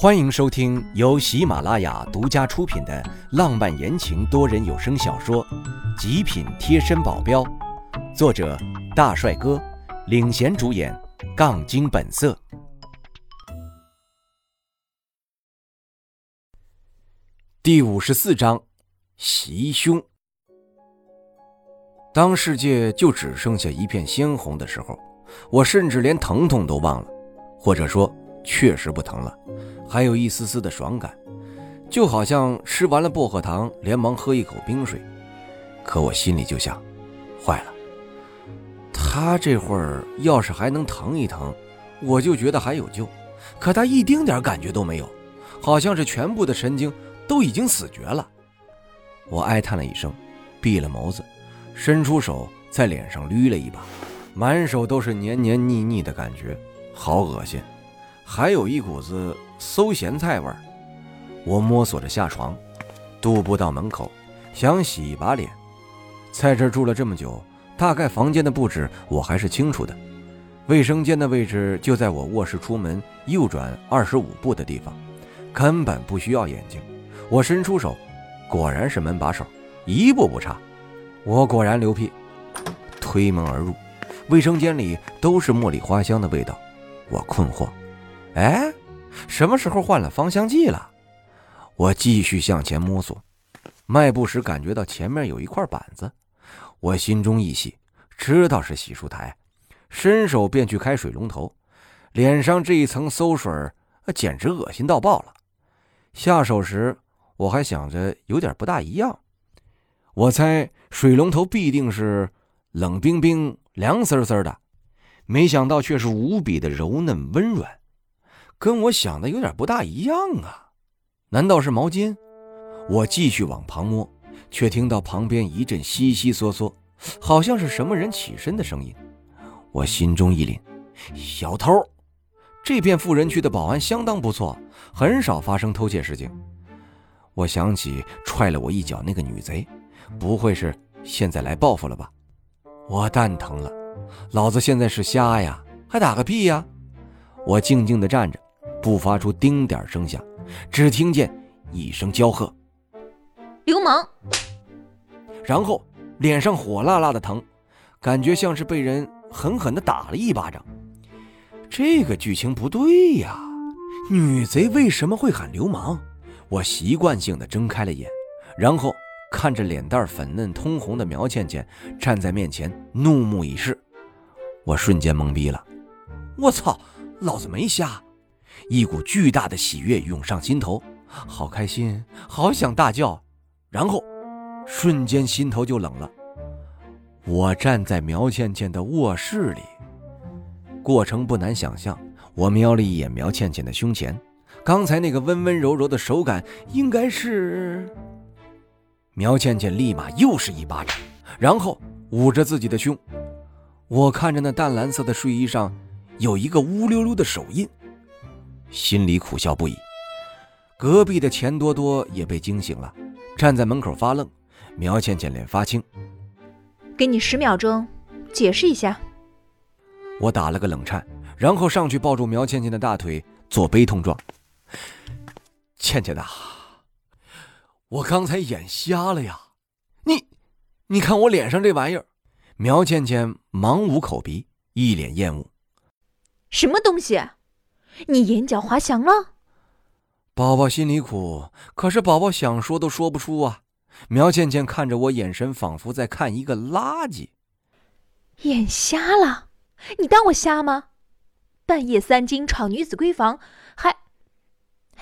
欢迎收听由喜马拉雅独家出品的浪漫言情多人有声小说《极品贴身保镖》，作者大帅哥领衔主演，杠精本色。第五十四章，袭胸。当世界就只剩下一片鲜红的时候，我甚至连疼痛都忘了，或者说。确实不疼了，还有一丝丝的爽感，就好像吃完了薄荷糖，连忙喝一口冰水。可我心里就想，坏了，他这会儿要是还能疼一疼，我就觉得还有救。可他一丁点感觉都没有，好像是全部的神经都已经死绝了。我哀叹了一声，闭了眸子，伸出手在脸上捋了一把，满手都是黏黏腻腻的感觉，好恶心。还有一股子馊咸菜味儿，我摸索着下床，踱步到门口，想洗一把脸。在这住了这么久，大概房间的布置我还是清楚的。卫生间的位置就在我卧室出门右转二十五步的地方，根本不需要眼睛。我伸出手，果然是门把手，一步不差。我果然牛屁，推门而入，卫生间里都是茉莉花香的味道。我困惑。哎，什么时候换了芳香剂了？我继续向前摸索，迈步时感觉到前面有一块板子，我心中一喜，知道是洗漱台，伸手便去开水龙头，脸上这一层馊水简直恶心到爆了。下手时我还想着有点不大一样，我猜水龙头必定是冷冰冰、凉丝丝的，没想到却是无比的柔嫩温软。跟我想的有点不大一样啊！难道是毛巾？我继续往旁摸，却听到旁边一阵悉悉嗦嗦，好像是什么人起身的声音。我心中一凛，小偷！这片富人区的保安相当不错，很少发生偷窃事情。我想起踹了我一脚那个女贼，不会是现在来报复了吧？我蛋疼了，老子现在是瞎呀，还打个屁呀！我静静地站着。不发出丁点声响，只听见一声娇喝：“流氓！”然后脸上火辣辣的疼，感觉像是被人狠狠的打了一巴掌。这个剧情不对呀！女贼为什么会喊流氓？我习惯性的睁开了眼，然后看着脸蛋粉嫩通红的苗倩倩站在面前，怒目以视。我瞬间懵逼了。我操！老子没瞎！一股巨大的喜悦涌上心头，好开心，好想大叫，然后瞬间心头就冷了。我站在苗倩倩的卧室里，过程不难想象。我瞄了一眼苗倩倩的胸前，刚才那个温温柔柔的手感，应该是……苗倩倩立马又是一巴掌，然后捂着自己的胸。我看着那淡蓝色的睡衣上有一个乌溜溜的手印。心里苦笑不已，隔壁的钱多多也被惊醒了，站在门口发愣。苗倩倩脸发青，给你十秒钟，解释一下。我打了个冷颤，然后上去抱住苗倩倩的大腿，做悲痛状。倩倩呐，我刚才眼瞎了呀！你，你看我脸上这玩意儿。苗倩倩忙捂口鼻，一脸厌恶。什么东西？你眼角滑翔了，宝宝心里苦，可是宝宝想说都说不出啊。苗倩倩看着我，眼神仿佛在看一个垃圾。眼瞎了？你当我瞎吗？半夜三更闯女子闺房，还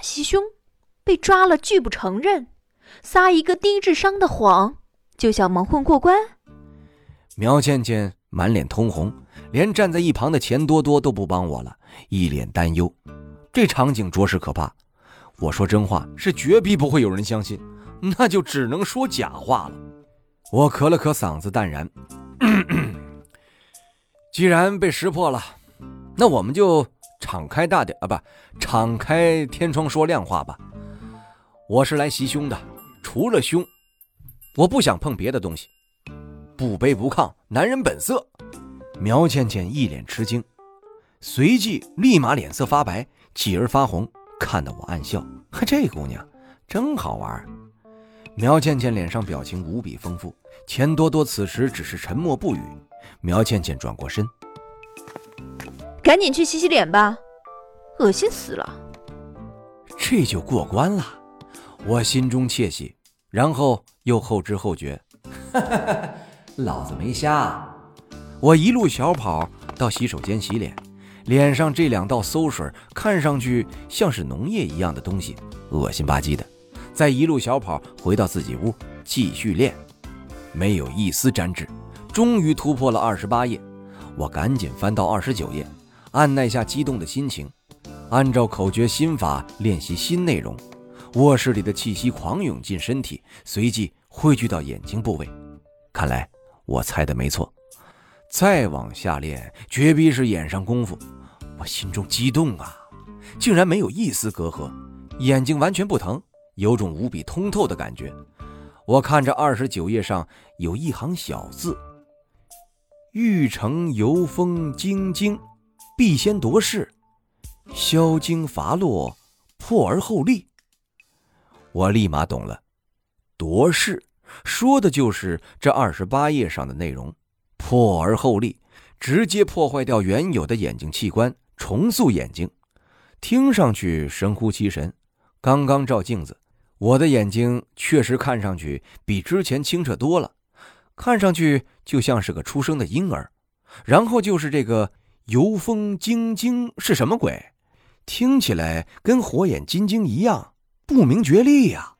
袭胸，被抓了拒不承认，撒一个低智商的谎，就想蒙混过关？苗倩倩满脸通红。连站在一旁的钱多多都不帮我了，一脸担忧。这场景着实可怕。我说真话是绝逼不会有人相信，那就只能说假话了。我咳了咳嗓子，淡然。既然被识破了，那我们就敞开大点啊，不，敞开天窗说亮话吧。我是来袭胸的，除了胸，我不想碰别的东西。不卑不亢，男人本色。苗倩倩一脸吃惊，随即立马脸色发白，继而发红，看得我暗笑。这姑娘真好玩。苗倩倩脸上表情无比丰富，钱多多此时只是沉默不语。苗倩倩转过身，赶紧去洗洗脸吧，恶心死了。这就过关了，我心中窃喜，然后又后知后觉，老子没瞎。我一路小跑到洗手间洗脸，脸上这两道馊水看上去像是脓液一样的东西，恶心吧唧的。再一路小跑回到自己屋继续练，没有一丝沾滞，终于突破了二十八页。我赶紧翻到二十九页，按耐下激动的心情。按照口诀心法练习新内容，卧室里的气息狂涌进身体，随即汇聚到眼睛部位。看来我猜的没错，再往下练，绝逼是眼上功夫。我心中激动啊，竟然没有一丝隔阂，眼睛完全不疼，有种无比通透的感觉。我看着二十九页上有一行小字：“欲成游风精精，必先夺势。”消经伐落，破而后立。我立马懂了，夺势说的就是这二十八页上的内容。破而后立，直接破坏掉原有的眼睛器官，重塑眼睛。听上去神乎其神。刚刚照镜子，我的眼睛确实看上去比之前清澈多了，看上去就像是个出生的婴儿。然后就是这个游风晶晶是什么鬼？听起来跟火眼金睛一样不明觉厉呀！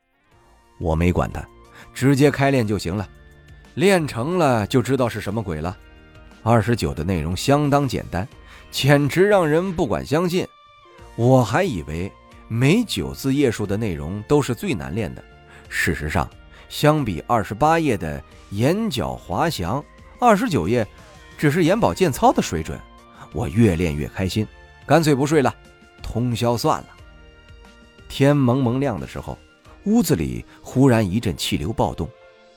我没管他，直接开练就行了。练成了就知道是什么鬼了。二十九的内容相当简单，简直让人不敢相信。我还以为每九字页数的内容都是最难练的。事实上，相比二十八页的眼角滑翔，二十九页只是眼保健操的水准。我越练越开心，干脆不睡了。通宵算了。天蒙蒙亮的时候，屋子里忽然一阵气流暴动，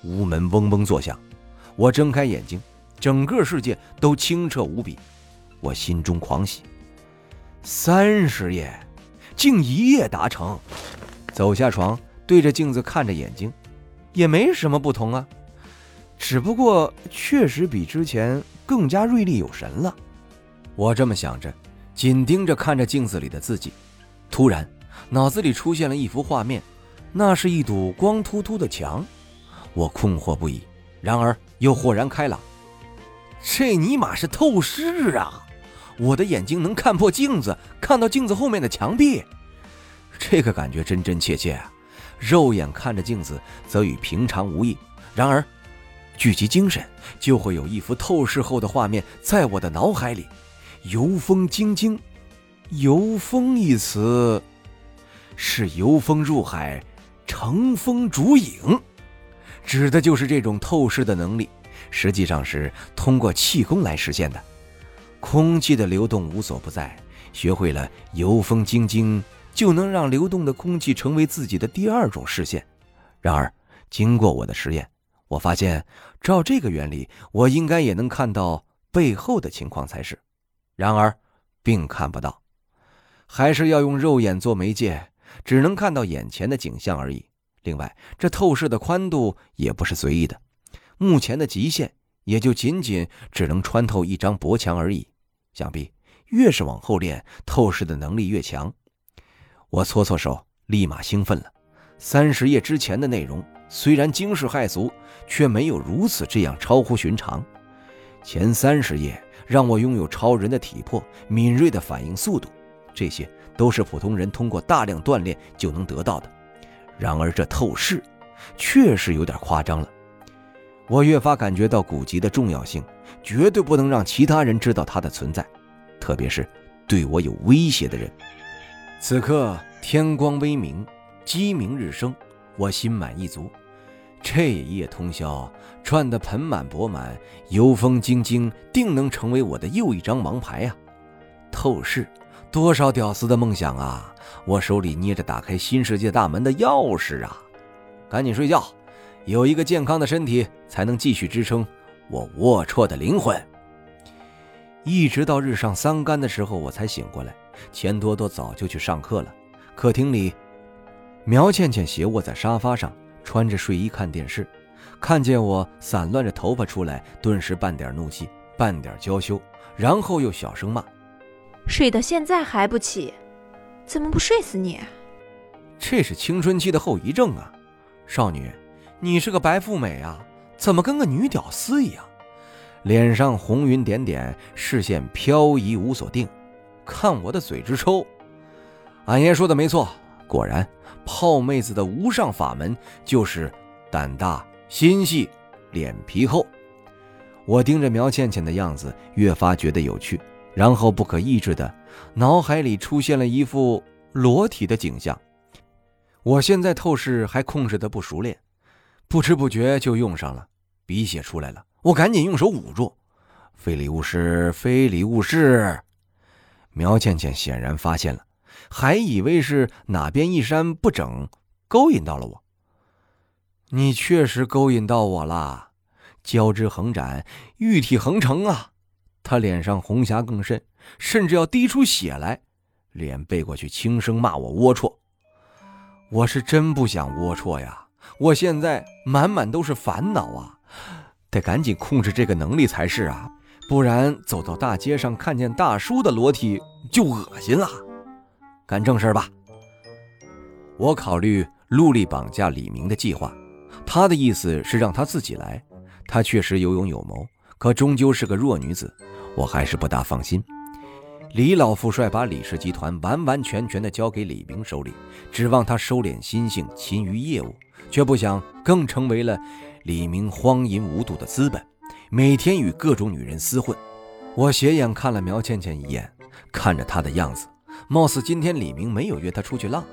屋门嗡嗡作响。我睁开眼睛，整个世界都清澈无比，我心中狂喜。三十页，竟一夜达成。走下床，对着镜子看着眼睛，也没什么不同啊，只不过确实比之前更加锐利有神了。我这么想着。紧盯着看着镜子里的自己，突然脑子里出现了一幅画面，那是一堵光秃秃的墙，我困惑不已，然而又豁然开朗，这尼玛是透视啊！我的眼睛能看破镜子，看到镜子后面的墙壁，这个感觉真真切切啊！肉眼看着镜子则与平常无异，然而聚集精神，就会有一幅透视后的画面在我的脑海里。游风晶晶，游风一词是游风入海，乘风逐影，指的就是这种透视的能力。实际上是通过气功来实现的。空气的流动无所不在，学会了游风晶晶，就能让流动的空气成为自己的第二种视线。然而，经过我的实验，我发现照这个原理，我应该也能看到背后的情况才是。然而，并看不到，还是要用肉眼做媒介，只能看到眼前的景象而已。另外，这透视的宽度也不是随意的，目前的极限也就仅仅只能穿透一张薄墙而已。想必越是往后练，透视的能力越强。我搓搓手，立马兴奋了。三十页之前的内容虽然惊世骇俗，却没有如此这样超乎寻常。前三十页。让我拥有超人的体魄、敏锐的反应速度，这些都是普通人通过大量锻炼就能得到的。然而这透视，确实有点夸张了。我越发感觉到古籍的重要性，绝对不能让其他人知道它的存在，特别是对我有威胁的人。此刻天光微明，鸡鸣日升，我心满意足。这一夜通宵，赚得盆满钵满，游风晶晶，定能成为我的又一张王牌啊！透视，多少屌丝的梦想啊！我手里捏着打开新世界大门的钥匙啊！赶紧睡觉，有一个健康的身体，才能继续支撑我龌龊的灵魂。一直到日上三竿的时候，我才醒过来。钱多多早就去上课了，客厅里，苗倩倩斜卧在沙发上，穿着睡衣看电视，看见我散乱着头发出来，顿时半点怒气，半点娇羞，然后又小声骂：“睡到现在还不起，怎么不睡死你？”这是青春期的后遗症啊，少女，你是个白富美啊，怎么跟个女屌丝一样？脸上红云点点，视线飘移无所定，看我的嘴直抽。俺爷说的没错，果然，泡妹子的无上法门就是胆大心细，脸皮厚。我盯着苗倩倩的样子，越发觉得有趣，然后不可抑制的脑海里出现了一副裸体的景象。我现在透视还控制的不熟练，不知不觉就用上了，鼻血出来了。我赶紧用手捂住，非礼勿视，非礼勿视。苗倩倩显然发现了，还以为是哪边一山不整，勾引到了我。你确实勾引到我了，交织横展，玉体横成啊！她脸上红霞更甚，甚至要滴出血来，脸背过去轻声骂我龌龊。我是真不想龌龊呀，我现在满满都是烦恼啊！得赶紧控制这个能力才是啊，不然走到大街上看见大叔的裸体就恶心了。干正事吧。我考虑陆丽绑架李明的计划，他的意思是让他自己来。他确实有勇有谋，可终究是个弱女子，我还是不大放心。李老副帅把李氏集团完完全全的交给李明手里，指望他收敛心性，勤于业务，却不想更成为了。李明荒淫无度的资本，每天与各种女人厮混。我斜眼看了苗倩倩一眼，看着她的样子，貌似今天李明没有约她出去浪，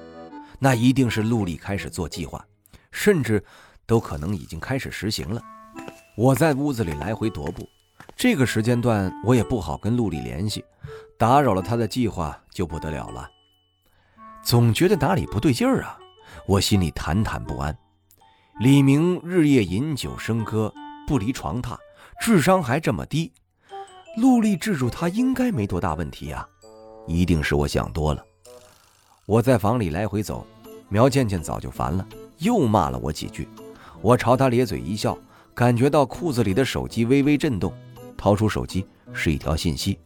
那一定是陆丽开始做计划，甚至都可能已经开始实行了。我在屋子里来回踱步，这个时间段我也不好跟陆丽联系，打扰了她的计划就不得了了。总觉得哪里不对劲儿啊，我心里忐忐不安。李明日夜饮酒笙歌，不离床榻，智商还这么低，陆丽制住他应该没多大问题呀，一定是我想多了。我在房里来回走，苗倩倩早就烦了，又骂了我几句。我朝她咧嘴一笑，感觉到裤子里的手机微微震动，掏出手机，是一条信息，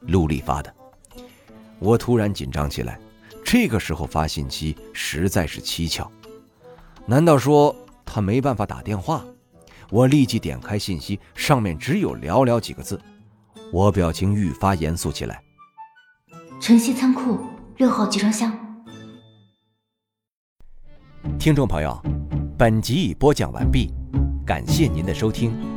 陆丽发的。我突然紧张起来，这个时候发信息实在是蹊跷，难道说？他没办法打电话，我立即点开信息，上面只有寥寥几个字。我表情愈发严肃起来。晨曦仓库六号集装箱。听众朋友，本集已播讲完毕，感谢您的收听。